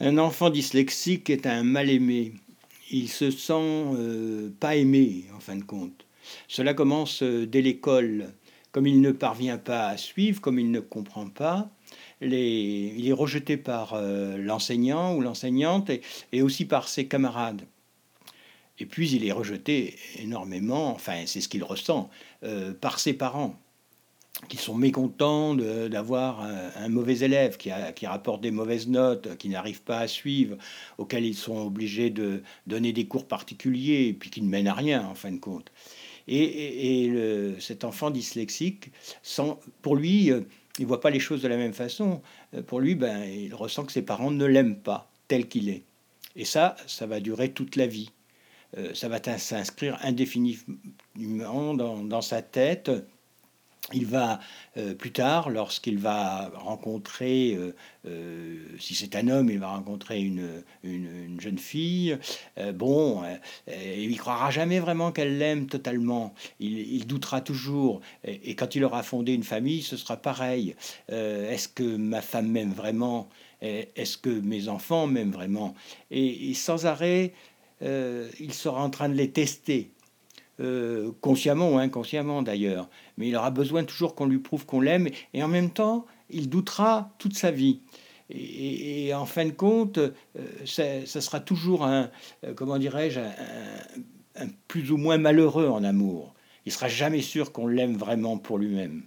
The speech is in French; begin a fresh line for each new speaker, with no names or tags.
Un enfant dyslexique est un mal-aimé. Il se sent euh, pas aimé, en fin de compte. Cela commence euh, dès l'école. Comme il ne parvient pas à suivre, comme il ne comprend pas, il est rejeté par euh, l'enseignant ou l'enseignante et, aussi par ses camarades. Et puis il est rejeté énormément, enfin c'est ce qu'il ressent, par ses parents qui sont mécontents d'avoir un, mauvais élève qui, qui, rapporte des mauvaises notes, qui n'arrive pas à suivre, auxquels ils sont obligés de donner des cours particuliers, et puis qui ne mènent à rien en fin de compte. Et, cet enfant dyslexique, sans, pour lui, euh, il voit pas les choses de la même façon. Euh, pour lui, ben, il ressent que ses parents ne l'aiment pas tel qu'il est. Et ça, ça va durer toute la vie. Euh, ça va s'inscrire indéfiniment dans, dans sa tête il va euh, plus tard, lorsqu'il va rencontrer, euh, euh, si c'est un homme, il va rencontrer une, jeune fille. bon, il croira jamais vraiment qu'elle l'aime totalement. Il, doutera toujours. Et, quand il aura fondé une famille, ce sera pareil. Est-ce que ma femme m'aime vraiment? Est-ce que mes enfants m'aiment vraiment? Et, sans arrêt, il sera en train de les tester. Euh, consciemment ou inconsciemment d'ailleurs, mais il aura besoin toujours qu'on lui prouve qu'on l'aime, et en même temps, il doutera toute sa vie. Et, en fin de compte, euh, ça, sera toujours un, euh, comment dirais-je, un, plus ou moins malheureux en amour. Il sera jamais sûr qu'on l'aime vraiment pour lui-même.